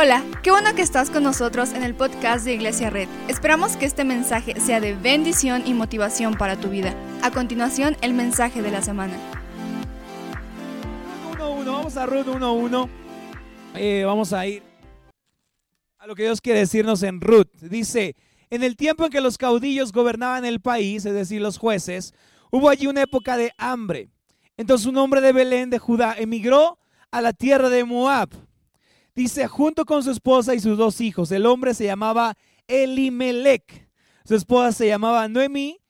Hola, qué bueno que estás con nosotros en el podcast de Iglesia Red. Esperamos que este mensaje sea de bendición y motivación para tu vida. A continuación, el mensaje de la semana. 1-1, vamos a Ruth 1-1. Eh, vamos a ir a lo que Dios quiere decirnos en Ruth. Dice, en el tiempo en que los caudillos gobernaban el país, es decir, los jueces, hubo allí una época de hambre. Entonces un hombre de Belén, de Judá, emigró a la tierra de Moab. Dice, junto con su esposa y sus dos hijos. El hombre se llamaba Elimelech. Su esposa se llamaba Noemí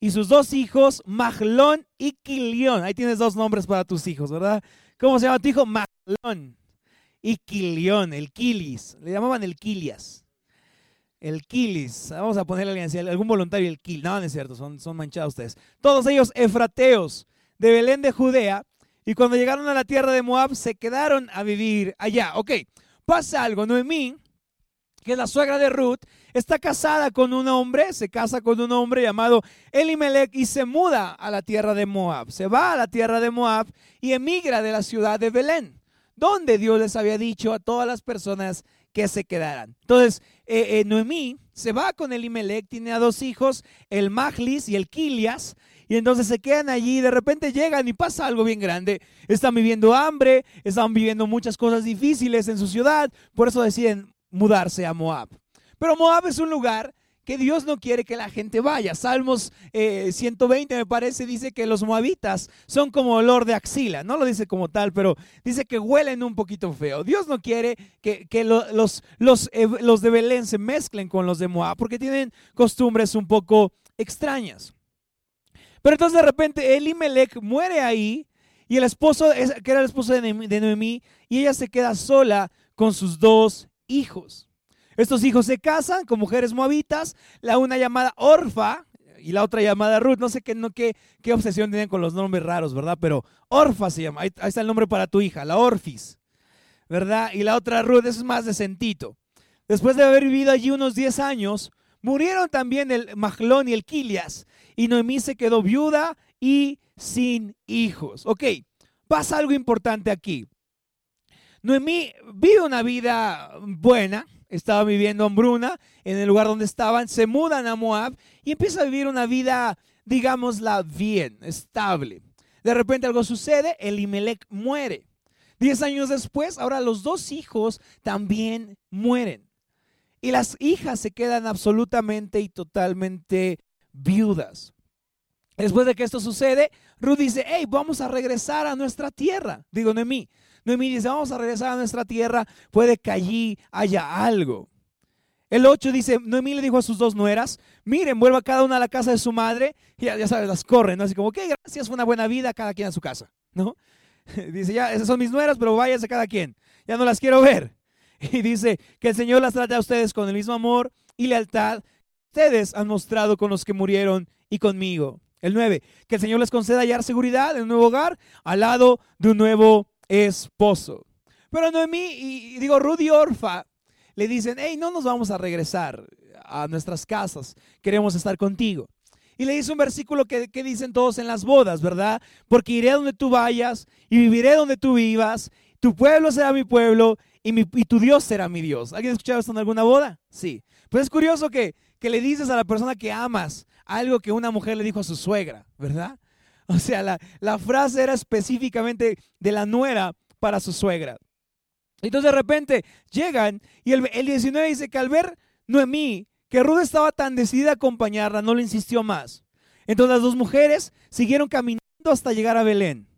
y sus dos hijos, Mahlón y Quilión. Ahí tienes dos nombres para tus hijos, ¿verdad? ¿Cómo se llama tu hijo? Mahlón y Quilión, el Quilis. Le llamaban el Quilias. El Quilis. Vamos a ponerle algún voluntario el Quil. No, no es cierto, son, son manchados ustedes. Todos ellos efrateos de Belén de Judea. Y cuando llegaron a la tierra de Moab, se quedaron a vivir allá. Ok, pasa algo. Noemí, que es la suegra de Ruth, está casada con un hombre, se casa con un hombre llamado Elimelech y se muda a la tierra de Moab. Se va a la tierra de Moab y emigra de la ciudad de Belén, donde Dios les había dicho a todas las personas que se quedaran. Entonces, eh, eh, Noemí se va con Elimelech, tiene a dos hijos, el Maglis y el Kilias, y entonces se quedan allí de repente llegan y pasa algo bien grande. Están viviendo hambre, están viviendo muchas cosas difíciles en su ciudad, por eso deciden mudarse a Moab. Pero Moab es un lugar que Dios no quiere que la gente vaya. Salmos 120 eh, me parece dice que los moabitas son como olor de axila. No lo dice como tal, pero dice que huelen un poquito feo. Dios no quiere que, los, eh, los de Belén se mezclen con los de Moab porque tienen costumbres un poco extrañas. Pero entonces de repente Elimelech muere ahí y el esposo, que era el esposo de Noemí, y ella se queda sola con sus dos hijos. Estos hijos se casan con mujeres moabitas, la una llamada Orfa y la otra llamada Ruth. No sé qué, qué, obsesión tienen con los nombres raros, ¿verdad? Pero Orfa se llama, ahí, está el nombre para tu hija, la Orfis, ¿verdad? Y la otra Ruth, eso es más decentito. Después de haber vivido allí unos 10 años, murieron también el Mahlón y el Kilias y Noemí se quedó viuda y sin hijos. Ok, pasa algo importante aquí. Noemí vive una vida buena, estaba viviendo hambruna en el lugar donde estaban, se mudan a Moab y empieza a vivir una vida, digámosla, bien, estable. De repente algo sucede, Elimelech muere. Diez años después, ahora los dos hijos también mueren. Y las hijas se quedan absolutamente y totalmente viudas. Después de que esto sucede, Ruth dice, hey, vamos a regresar a nuestra tierra. Digo, Noemí. Noemí dice, vamos a regresar a nuestra tierra, puede que allí haya algo. El 8 dice, Noemí le dijo a sus dos nueras, miren, vuelva cada una a la casa de su madre. Y ya, ya sabes, las corren, ¿no? Así como, qué gracias, fue una buena vida, cada quien a su casa, ¿no? Dice, ya, esas son mis nueras, pero váyanse cada quien. Ya no las quiero ver. Y dice, que el Señor las trate a ustedes con el mismo amor y lealtad ustedes han mostrado con los que murieron y conmigo. El 9, que el Señor les conceda hallar seguridad en un nuevo hogar al lado de un nuevo esposo. Pero Noemí y digo Rudy Orfa le dicen, hey, no nos vamos a regresar a nuestras casas, queremos estar contigo. Y le dice un versículo que, que, dicen todos en las bodas, ¿verdad? Porque iré donde tú vayas y viviré donde tú vivas, tu pueblo será mi pueblo y, mi, y tu Dios será mi Dios. ¿Alguien ha escuchado esto en alguna boda? Sí. Pues es curioso que, que le dices a la persona que amas algo que una mujer le dijo a su suegra, ¿verdad? O sea, la, frase era específicamente de la nuera para su suegra. Entonces de repente llegan y el, el 19 dice que al ver Noemí, que Ruth estaba tan decidida a acompañarla, no le insistió más. Entonces las dos mujeres siguieron caminando hasta llegar a Belén.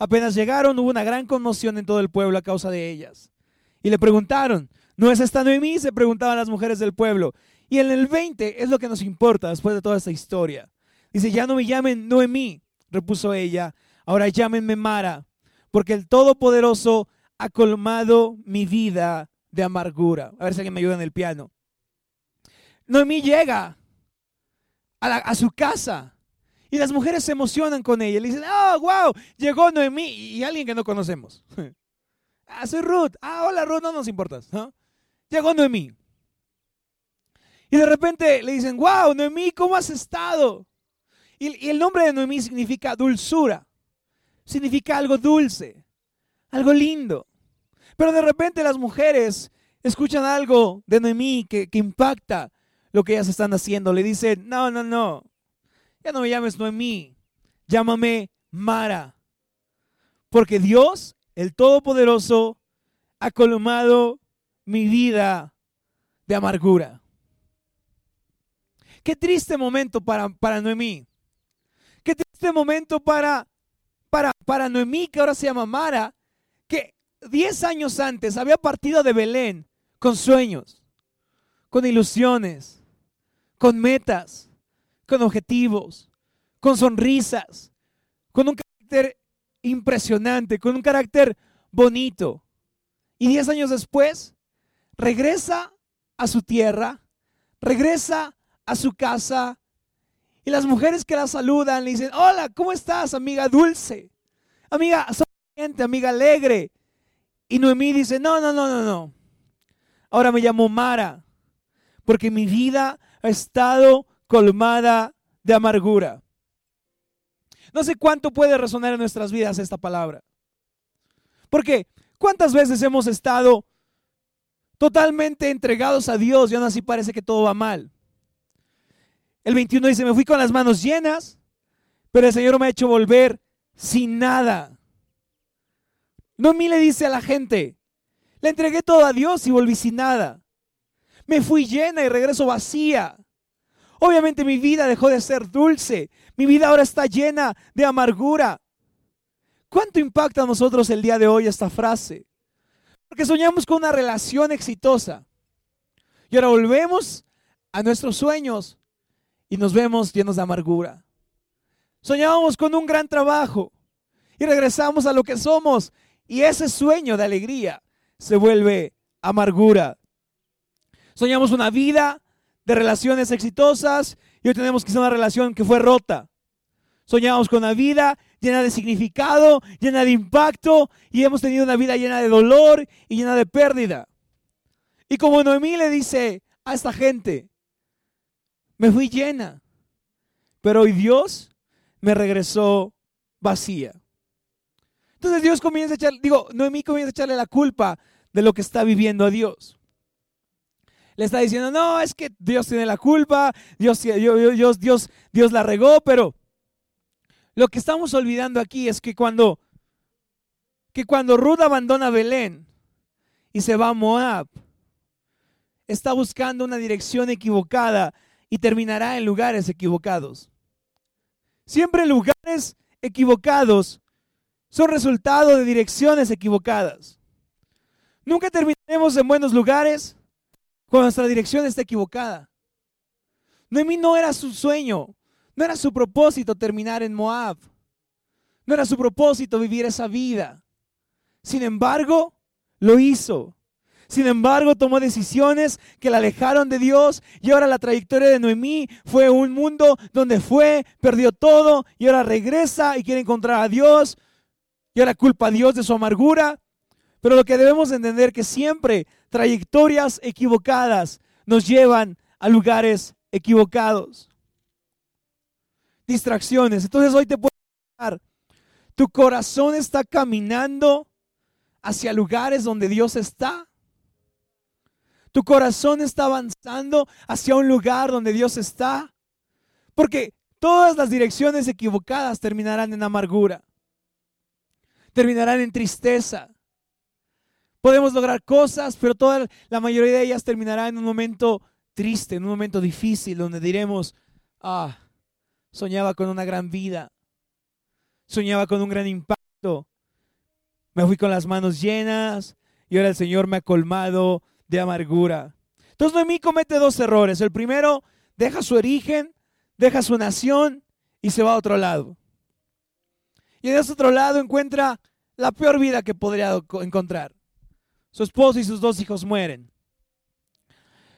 Apenas llegaron, hubo una gran conmoción en todo el pueblo a causa de ellas. Y le preguntaron, ¿no es esta Noemí? Se preguntaban las mujeres del pueblo. Y en el 20 es lo que nos importa después de toda esta historia. Dice, ya no me llamen Noemí, repuso ella, ahora llámenme Mara, porque el Todopoderoso ha colmado mi vida de amargura. A ver si alguien me ayuda en el piano. Noemí llega a, su casa y las mujeres se emocionan con ella. Le dicen, oh, wow, llegó Noemí y alguien que no conocemos. ah, soy Ruth. Ah, hola Ruth, no nos importas. Llegó Noemí. Y de repente le dicen, wow, Noemí, ¿cómo has estado? Y, el nombre de Noemí significa dulzura, significa algo dulce, algo lindo. Pero de repente las mujeres escuchan algo de Noemí que, que impacta lo que ellas están haciendo. Le dicen, no, no, no, ya no me llames Noemí, llámame Mara. Porque Dios, el Todopoderoso, ha colmado mi vida de amargura. Qué triste momento para, para Noemí. Qué triste momento para, para, para Noemí, que ahora se llama Mara, que diez años antes había partido de Belén con sueños, con ilusiones, con metas, con objetivos, con sonrisas, con un carácter impresionante, con un carácter bonito. Y diez años después, regresa a su tierra, regresa a su casa, y las mujeres que la saludan le dicen, hola, ¿cómo estás, amiga dulce? Amiga sonriente, amiga alegre. Y Noemí dice, no, no, no, no, no. Ahora me llamo Mara, porque mi vida ha estado colmada de amargura. No sé cuánto puede resonar en nuestras vidas esta palabra. Porque ¿cuántas veces hemos estado totalmente entregados a Dios y aún así parece que todo va mal? El 21 dice, me fui con las manos llenas, pero el Señor me ha hecho volver sin nada. No mí le dice a la gente, le entregué todo a Dios y volví sin nada. Me fui llena y regreso vacía. Obviamente mi vida dejó de ser dulce. Mi vida ahora está llena de amargura. ¿Cuánto impacta a nosotros el día de hoy esta frase? Porque soñamos con una relación exitosa. Y ahora volvemos a nuestros sueños y nos vemos llenos de amargura. Soñábamos con un gran trabajo y regresamos a lo que somos y ese sueño de alegría se vuelve amargura. Soñamos una vida de relaciones exitosas y hoy tenemos quizá una relación que fue rota. Soñamos con una vida llena de significado, llena de impacto y hemos tenido una vida llena de dolor y llena de pérdida. Y como Noemí le dice a esta gente, me fui llena, pero hoy Dios me regresó vacía. Entonces Dios comienza a echar, digo, Noemí comienza a echarle la culpa de lo que está viviendo a Dios. Le está diciendo, no, es que Dios tiene la culpa, Dios, Dios, Dios, Dios la regó, pero lo que estamos olvidando aquí es que cuando, que cuando Ruth abandona Belén y se va a Moab, está buscando una dirección equivocada y terminará en lugares equivocados. Siempre lugares equivocados son resultado de direcciones equivocadas. Nunca terminaremos en buenos lugares nuestra dirección está equivocada. Noemí no era su sueño, no era su propósito terminar en Moab. No era su propósito vivir esa vida. Sin embargo, lo hizo. Sin embargo, tomó decisiones que la alejaron de Dios y ahora la trayectoria de Noemí fue un mundo donde fue, perdió todo y ahora regresa y quiere encontrar a Dios y ahora culpa a Dios de su amargura. Pero lo que debemos entender que siempre trayectorias equivocadas nos llevan a lugares equivocados. Distracciones. Entonces hoy te puedo dar, tu corazón está caminando hacia lugares donde Dios está. Tu corazón está avanzando hacia un lugar donde Dios está. Porque todas las direcciones equivocadas terminarán en amargura. Terminarán en tristeza. Podemos lograr cosas, pero toda la mayoría de ellas terminará en un momento triste, en un momento difícil, donde diremos, ah, soñaba con una gran vida, soñaba con un gran impacto, me fui con las manos llenas y ahora el Señor me ha colmado de amargura. Entonces Noemí comete dos errores. El primero, deja su origen, deja su nación y se va a otro lado. Y en ese otro lado encuentra la peor vida que podría encontrar. Su esposo y sus dos hijos mueren.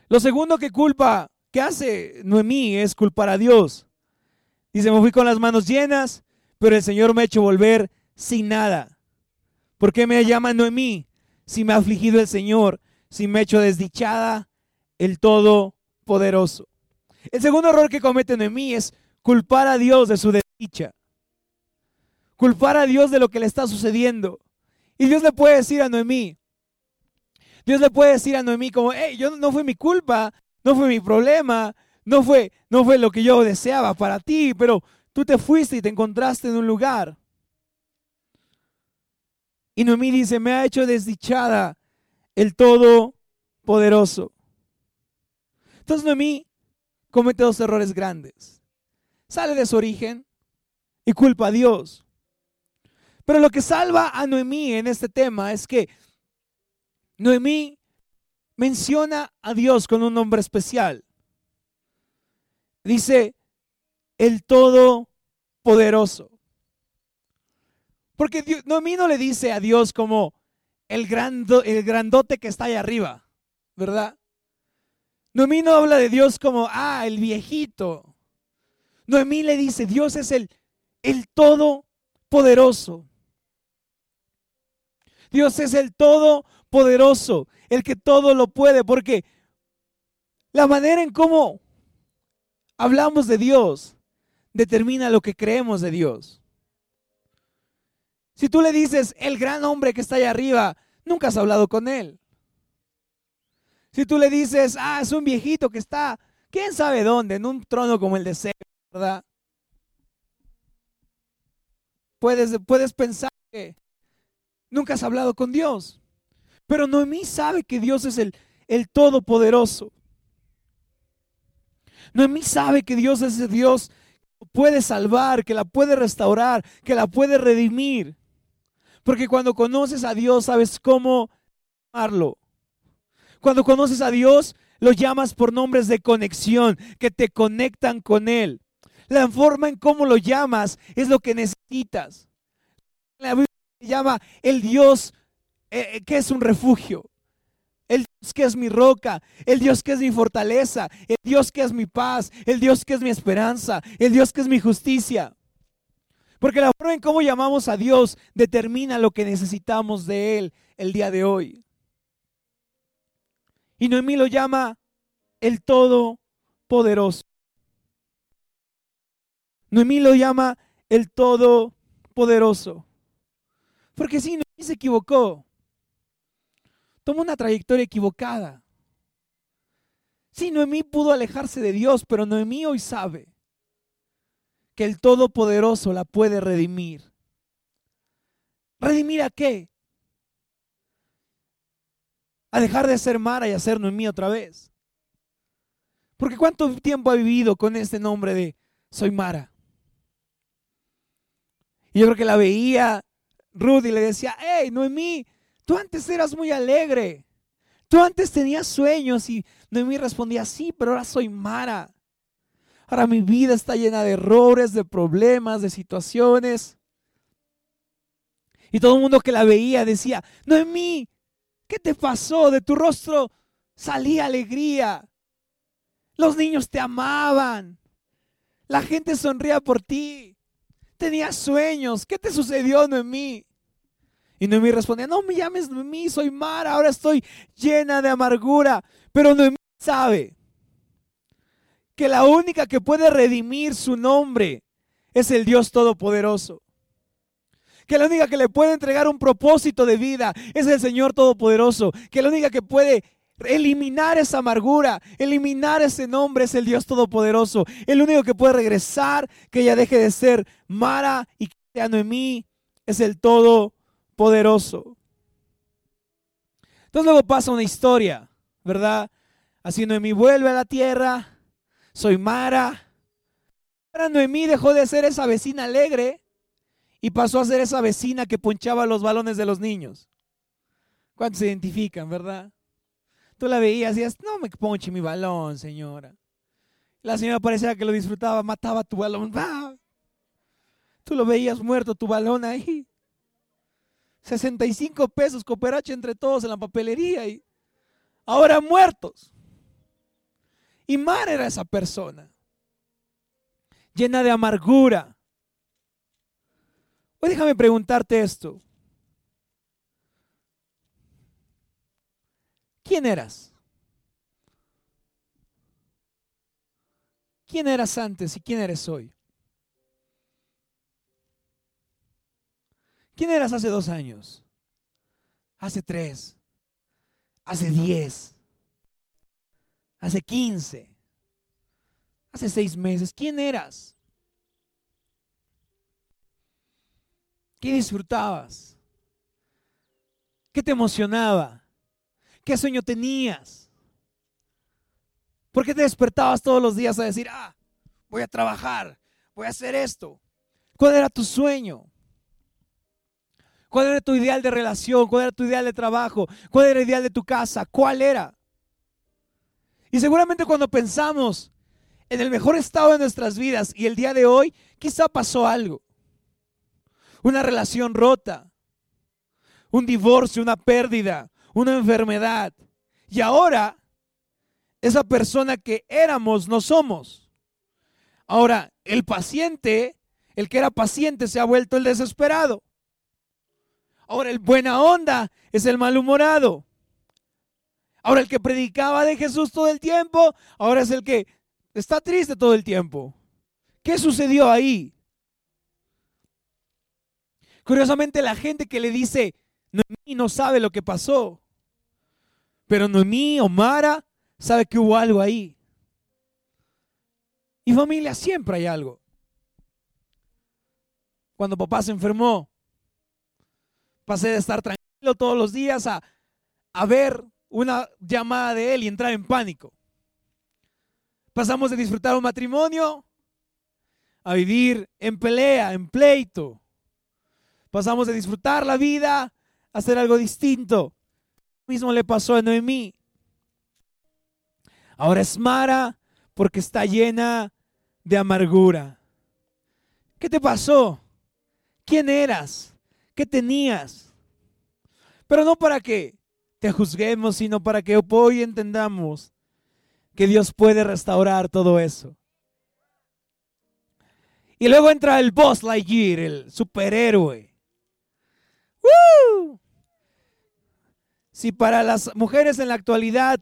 Lo segundo que culpa, que hace Noemí es culpar a Dios. Dice, me fui con las manos llenas, pero el Señor me ha hecho volver sin nada. ¿Por qué me llama Noemí? Si me ha afligido el Señor si me hecho desdichada el Todopoderoso. El segundo error que comete Noemí es culpar a Dios de su desdicha. Culpar a Dios de lo que le está sucediendo. Y Dios le puede decir a Noemí, Dios le puede decir a Noemí como, hey, yo no fue mi culpa, no fue mi problema, no fue, no fue lo que yo deseaba para ti, pero tú te fuiste y te encontraste en un lugar. Y Noemí dice, me ha hecho desdichada el Todopoderoso. Entonces Noemí comete dos errores grandes. Sale de su origen y culpa a Dios. Pero lo que salva a Noemí en este tema es que Noemí menciona a Dios con un nombre especial. Dice, el Todopoderoso. Porque Noemí no le dice a Dios como el, grandote que está ahí arriba, ¿verdad? Noemí no habla de Dios como, ah, el viejito. Noemí le dice, Dios es el, el Todopoderoso. Dios es el Todopoderoso, el que todo lo puede, porque la manera en cómo hablamos de Dios determina lo que creemos de Dios. Si tú le dices, el gran hombre que está allá arriba, nunca has hablado con él. Si tú le dices, ah, es un viejito que está, quién sabe dónde, en un trono como el de Seba, ¿verdad? Puedes, puedes pensar que nunca has hablado con Dios. Pero Noemí sabe que Dios es el, el Todopoderoso. Noemí sabe que Dios es el Dios que puede salvar, que la puede restaurar, que la puede redimir. Porque cuando conoces a Dios sabes cómo amarlo. Cuando conoces a Dios, lo llamas por nombres de conexión, que te conectan con Él. La forma en cómo lo llamas es lo que necesitas. La Biblia llama el Dios eh, eh, que es un refugio. El Dios que es mi roca, el Dios que es mi fortaleza, el Dios que es mi paz, el Dios que es mi esperanza, el Dios que es mi justicia. Porque la forma en cómo llamamos a Dios determina lo que necesitamos de Él el día de hoy. Y Noemí lo llama el Todopoderoso. Noemí lo llama el Todopoderoso. Porque si Noemí se equivocó. Tomó una trayectoria equivocada. Sí, Noemí pudo alejarse de Dios, pero Noemí hoy sabe que el Todopoderoso la puede redimir. ¿Redimir a qué? a dejar de ser Mara y a ser Noemí otra vez. Porque cuánto tiempo ha vivido con este nombre de soy Mara. Y yo creo que la veía Ruth y le decía, hey Noemí, tú antes eras muy alegre. Tú antes tenías sueños y Noemí respondía, sí, pero ahora soy Mara. Ahora mi vida está llena de errores, de problemas, de situaciones. Y todo el mundo que la veía decía, Noemí, ¿Qué te pasó? De tu rostro salía alegría. Los niños te amaban. La gente sonría por ti. Tenías sueños. ¿Qué te sucedió, Noemí? Y Noemí respondía, no me llames Noemí, soy Mara, ahora estoy llena de amargura. Pero Noemí sabe que la única que puede redimir su nombre es el Dios Todopoderoso que la única que le puede entregar un propósito de vida es el Señor Todopoderoso, que la única que puede eliminar esa amargura, eliminar ese nombre es el Dios Todopoderoso. El único que puede regresar, que ella deje de ser Mara y que sea Noemí, es el Todopoderoso. Entonces luego pasa una historia, ¿verdad? Así Noemí vuelve a la tierra, soy Mara. Ahora Noemí dejó de ser esa vecina alegre y pasó a ser esa vecina que ponchaba los balones de los niños. ¿Cuántos se identifican, verdad? Tú la veías y decías, no me ponche mi balón, señora. La señora parecía que lo disfrutaba, mataba tu balón. Tú lo veías muerto, tu balón ahí. 65 pesos cooperache entre todos en la papelería y ahora muertos. Y Mar era esa persona, llena de amargura, Hoy déjame preguntarte esto. ¿Quién eras? ¿Quién eras antes y quién eres hoy? ¿Quién eras hace dos años? Hace tres. hace 10, hace 15, hace seis meses? ¿Quién eras? ¿Qué disfrutabas? ¿Qué te emocionaba? ¿Qué sueño tenías? ¿Por qué te despertabas todos los días a decir, ah, voy a trabajar, voy a hacer esto? ¿Cuál era tu sueño? ¿Cuál era tu ideal de relación? ¿Cuál era tu ideal de trabajo? ¿Cuál era el ideal de tu casa? ¿Cuál era? Y seguramente cuando pensamos en el mejor estado de nuestras vidas y el día de hoy, quizá pasó algo. Una relación rota, un divorcio, una pérdida, una enfermedad. Y ahora, esa persona que éramos no somos. Ahora, el paciente, el que era paciente, se ha vuelto el desesperado. Ahora, el buena onda es el malhumorado. Ahora, el que predicaba de Jesús todo el tiempo, ahora es el que está triste todo el tiempo. ¿Qué sucedió ahí? Curiosamente, la gente que le dice, Noemí no sabe lo que pasó. Pero Noemí o Mara sabe que hubo algo ahí. Y familia, siempre hay algo. Cuando papá se enfermó, pasé de estar tranquilo todos los días a, a ver una llamada de él y entrar en pánico. Pasamos de disfrutar un matrimonio a vivir en pelea, en pleito. Pasamos de disfrutar la vida hacer algo distinto. Lo mismo le pasó a Noemí. Ahora es Mara porque está llena de amargura. ¿Qué te pasó? ¿Quién eras? ¿Qué tenías? Pero no para que te juzguemos, sino para que hoy entendamos que Dios puede restaurar todo eso. Y luego entra el Boss Lightyear, el superhéroe. Si para las mujeres en la actualidad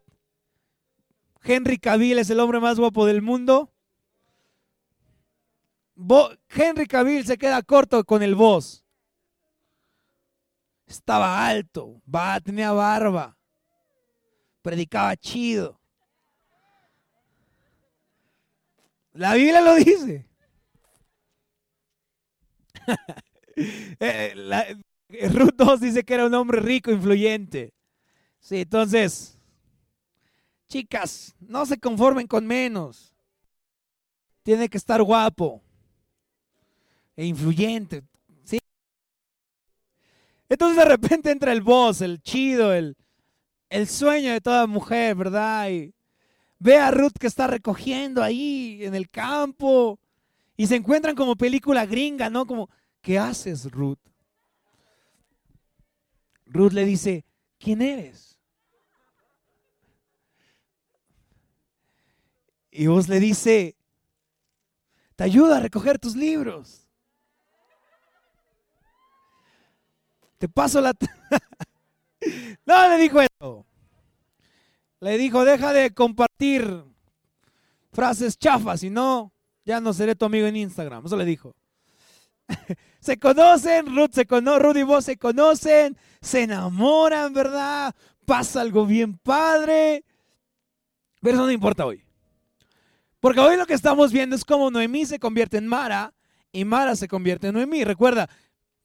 Henry Cavill es el hombre más guapo del mundo, Henry Cavill se queda corto con el voz. Estaba alto, tenía barba, predicaba chido. La Biblia lo dice. Eh, la, Ruth 2 dice que era un hombre rico, influyente. Sí, entonces, chicas, no se conformen con menos. Tiene que estar guapo e influyente. Entonces de repente entra el boss, el chido, el, el sueño de toda mujer, ¿verdad? Y ve a Ruth que está recogiendo ahí en el campo y se encuentran como película gringa, ¿no? Como, ¿qué haces, Ruth? Ruth le dice, ¿quién eres? Y vos le dice, te ayudo a recoger tus libros. Te paso la... no le dijo eso. Le dijo, deja de compartir frases chafas, si no, ya no seré tu amigo en Instagram. Eso le dijo. se conocen, Ruth, se conoce, Ruth y vos se conocen, se enamoran, ¿verdad? Pasa algo bien padre. Pero eso no importa hoy. Porque hoy lo que estamos viendo es cómo Noemí se convierte en Mara y Mara se convierte en Noemí. Recuerda,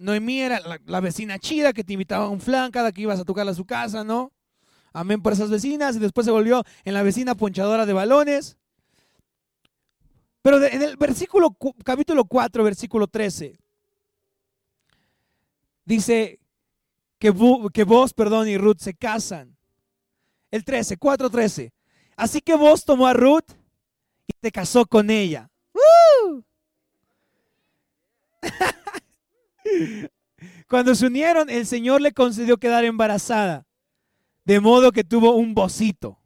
Noemí era la, vecina chida que te invitaba a un flan cada que ibas a tocarle a su casa, ¿no? Amén por esas vecinas. Y después se volvió en la vecina ponchadora de balones. Pero en el versículo, capítulo 4, versículo 13, dice que, que vos, perdón, y Ruth se casan. El 13, 4, 13. Así que vos tomó a Ruth y se casó con ella. Cuando se unieron, el Señor le concedió quedar embarazada, de modo que tuvo un bocito.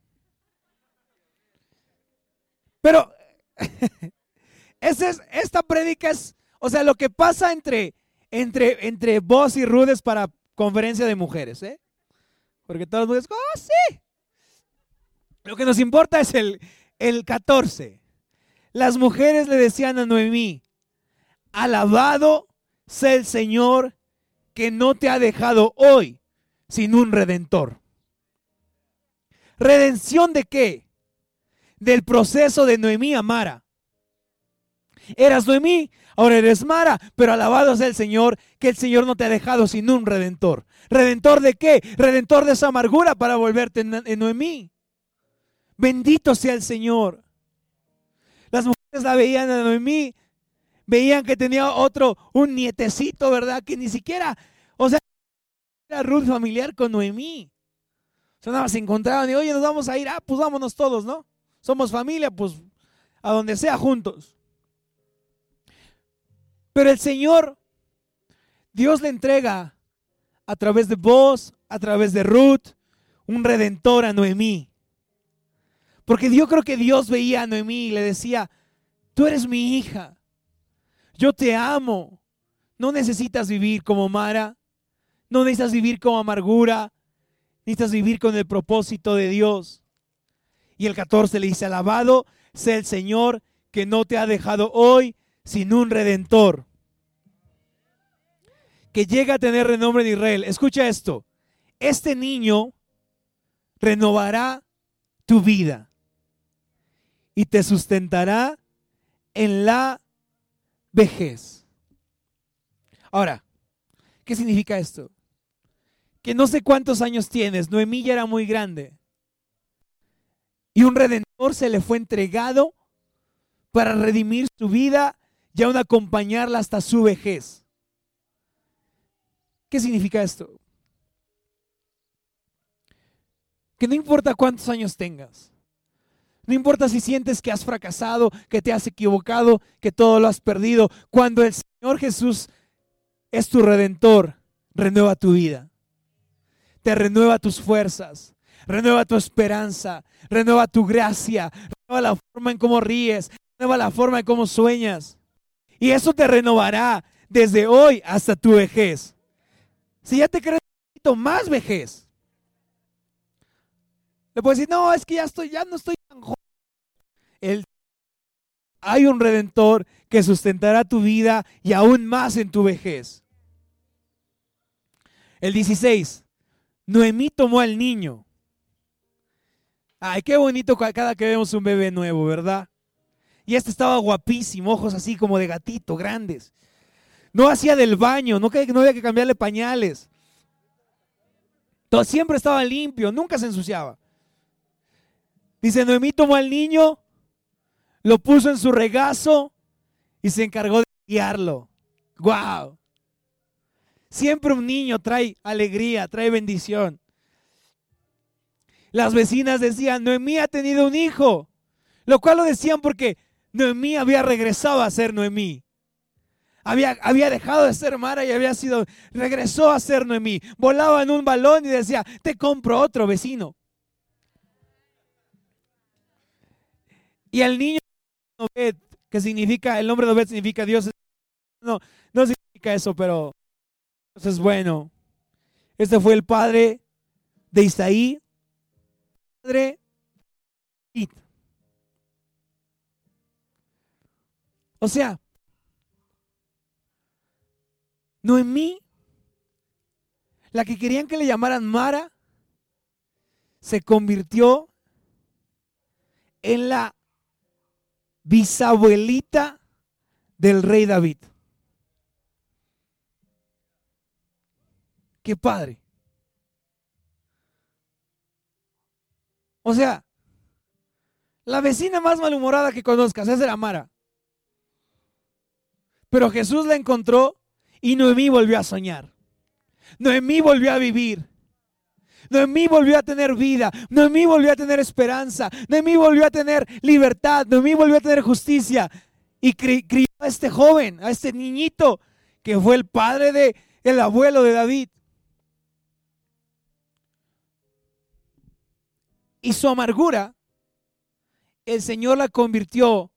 Pero es, esta prédica es, o sea, lo que pasa entre, entre, entre vos y Rudes para conferencia de mujeres, ¿eh? Porque todos los mujeres, oh, sí. Lo que nos importa es el, el 14. Las mujeres le decían a Noemí, alabado sea el Señor que no te ha dejado hoy sin un redentor. ¿Redención de qué? Del proceso de Noemí a Mara. Eras Noemí, ahora eres Mara, pero alabado sea el Señor, que el Señor no te ha dejado sin un redentor. ¿Redentor de qué? Redentor de esa amargura para volverte en Noemí. Bendito sea el Señor. Las mujeres la veían a Noemí, veían que tenía otro, un nietecito, ¿verdad? Que ni siquiera, o sea, era Ruth familiar con Noemí. O sea, nada se encontraban y, oye, nos vamos a ir, ah, pues vámonos todos, ¿no? Somos familia, pues a donde sea juntos. Pero el Señor, Dios le entrega a través de vos, a través de Ruth, un redentor a Noemí. Porque yo creo que Dios veía a Noemí y le decía, tú eres mi hija, yo te amo, no necesitas vivir como Mara, no necesitas vivir como amargura, necesitas vivir con el propósito de Dios. Y el 14 le dice, alabado sea el Señor que no te ha dejado hoy sin un redentor. Que llega a tener renombre en Israel. Escucha esto. Este niño renovará tu vida y te sustentará en la vejez. Ahora, ¿qué significa esto? Que no sé cuántos años tienes, Noemí ya era muy grande. Y un redentor se le fue entregado para redimir su vida y aún acompañarla hasta su vejez. ¿Qué significa esto? Que no importa cuántos años tengas, no importa si sientes que has fracasado, que te has equivocado, que todo lo has perdido. Cuando el Señor Jesús es tu redentor, renueva tu vida. Te renueva tus fuerzas, renueva tu esperanza, renueva tu gracia, renueva la forma en cómo ríes, renueva la forma en cómo sueñas. Y eso te renovará desde hoy hasta tu vejez. Si ya te crees más vejez, le puedes decir, no, es que ya estoy, ya no estoy tan joven. Hay un redentor que sustentará tu vida y aún más en tu vejez. El 16. Noemí tomó al niño. Ay, qué bonito cada que vemos un bebé nuevo, ¿verdad? Y este estaba guapísimo, ojos así como de gatito, grandes. No hacía del baño, no, no había que cambiarle pañales. Todo, siempre estaba limpio, nunca se ensuciaba. Dice, Noemí tomó al niño, lo puso en su regazo y se encargó de guiarlo. ¡Wow! Siempre un niño trae alegría, trae bendición. Las vecinas decían, Noemí ha tenido un hijo, lo cual lo decían porque Noemí había regresado a ser Noemí. Había, había, dejado de ser Mara y había sido, regresó a ser Noemí. Volaba en un balón y decía, te compro otro vecino. Y el niño Obed, que significa, el nombre de Obed significa Dios. No, no significa eso, pero Dios es bueno. Este fue el padre de Isaí, padre O sea, Noemí, la que querían que le llamaran Mara, se convirtió en la bisabuelita del rey David. Qué padre. O sea, la vecina más malhumorada que conozcas es la Mara. Pero Jesús la encontró y Noemí volvió a soñar. Noemí volvió a vivir. Noemí volvió a tener vida, Noemí volvió a tener esperanza, Noemí volvió a tener libertad, Noemí volvió a tener justicia. Y crió a este joven, a este niñito, que fue el padre de el abuelo de David. Y su amargura, el Señor la convirtió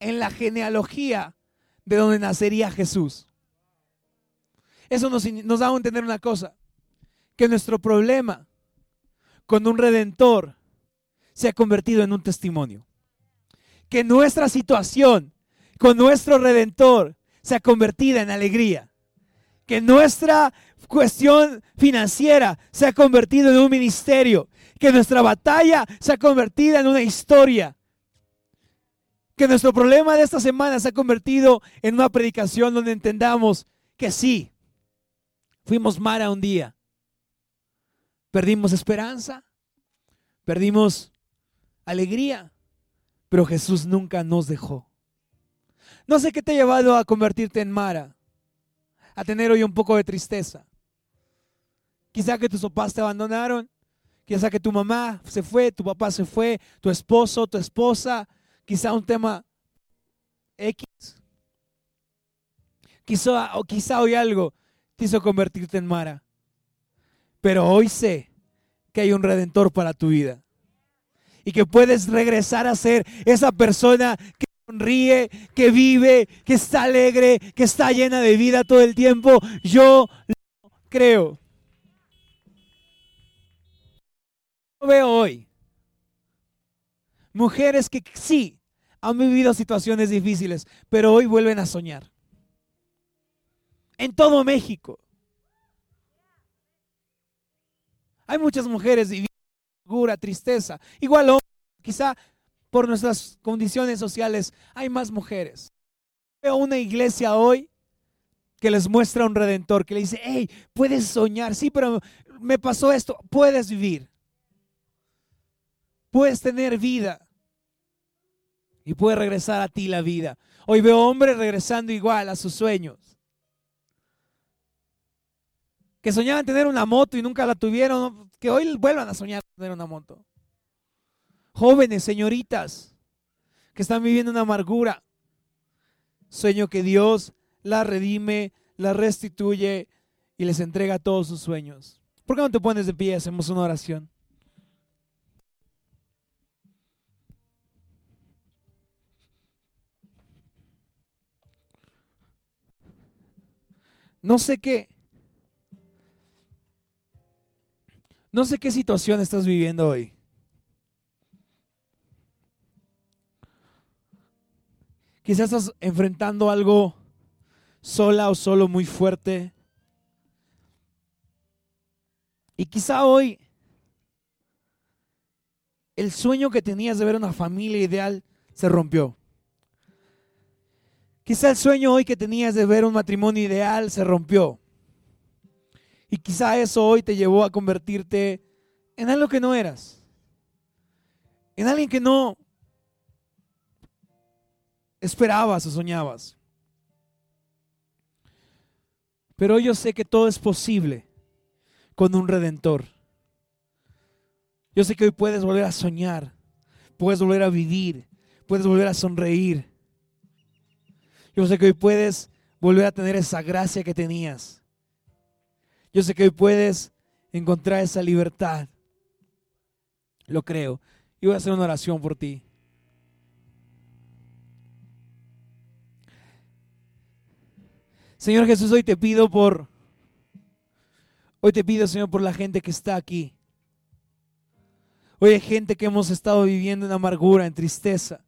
en la genealogía de donde nacería Jesús. Eso nos, nos da a entender una cosa, que nuestro problema con un redentor se ha convertido en un testimonio. Que nuestra situación con nuestro redentor se ha convertido en alegría. que nuestra cuestión financiera se ha convertido en un ministerio, que nuestra batalla se ha convertido en una historia, que nuestro problema de esta semana se ha convertido en una predicación donde entendamos que sí, fuimos Mara un día, perdimos esperanza, perdimos alegría, pero Jesús nunca nos dejó. No sé qué te ha llevado a convertirte en Mara, a tener hoy un poco de tristeza. Quizá que tus papás te abandonaron, quizá que tu mamá se fue, tu papá se fue, tu esposo, tu esposa, quizá un tema X. Quizá, o quizá hoy algo te hizo convertirte en Mara. Pero hoy sé que hay un redentor para tu vida. Y que puedes regresar a ser esa persona que sonríe, que vive, que está alegre, que está llena de vida todo el tiempo. Yo lo creo. veo hoy mujeres que sí han vivido situaciones difíciles, pero hoy vuelven a soñar. En todo México. Hay muchas mujeres viviendo amargura, tristeza. Igual quizá por nuestras condiciones sociales hay más mujeres. Veo una iglesia hoy que les muestra un redentor, que le dice, hey, puedes soñar, sí, pero me pasó esto, puedes vivir puedes tener vida y puede regresar a ti la vida. Hoy veo hombres regresando igual a sus sueños. Que soñaban tener una moto y nunca la tuvieron, que hoy vuelvan a soñar tener una moto. Jóvenes, señoritas, que están viviendo una amargura. Sueño que Dios la redime, la restituye y les entrega todos sus sueños. ¿Por qué no te pones de pie? Hacemos una oración. No sé qué. No sé qué situación estás viviendo hoy. Quizás estás enfrentando algo sola o solo muy fuerte. Y quizá hoy el sueño que tenías de ver una familia ideal se rompió. Quizá el sueño hoy que tenías de ver un matrimonio ideal se rompió. Y quizá eso hoy te llevó a convertirte en algo que no eras. En alguien que no esperabas o soñabas. Pero yo sé que todo es posible con un redentor. Yo sé que hoy puedes volver a soñar, puedes volver a vivir, puedes volver a sonreír yo sé que hoy puedes volver a tener esa gracia que tenías. Yo sé que hoy puedes encontrar esa libertad. Lo creo. Y voy a hacer una oración por ti. Señor Jesús, hoy te pido por, hoy te pido, Señor, por la gente que está aquí. Hoy hay gente que hemos estado viviendo en amargura, en tristeza.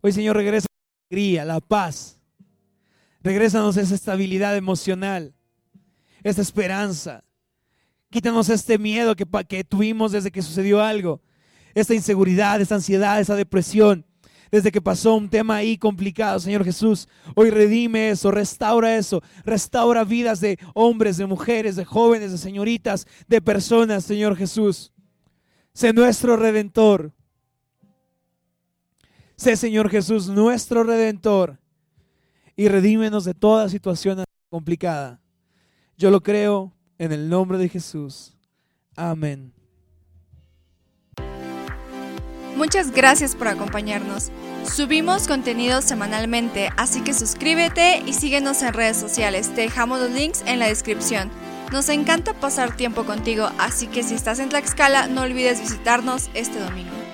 Hoy, Señor, regresa alegría, la paz. Regrésanos esa estabilidad emocional, esa esperanza. Quítanos este miedo que, que tuvimos desde que sucedió algo, esta inseguridad, esta ansiedad, esa depresión, desde que pasó un tema ahí complicado, Señor Jesús. Hoy redime eso, restaura eso, restaura vidas de hombres, de mujeres, de jóvenes, de señoritas, de personas, Señor Jesús. Sé nuestro redentor. Sé, Señor Jesús, nuestro redentor y redímenos de toda situación complicada. Yo lo creo en el nombre de Jesús. Amén. Muchas gracias por acompañarnos. Subimos contenido semanalmente, así que suscríbete y síguenos en redes sociales. Te dejamos los links en la descripción. Nos encanta pasar tiempo contigo, así que si estás en Tlaxcala, no olvides visitarnos este domingo.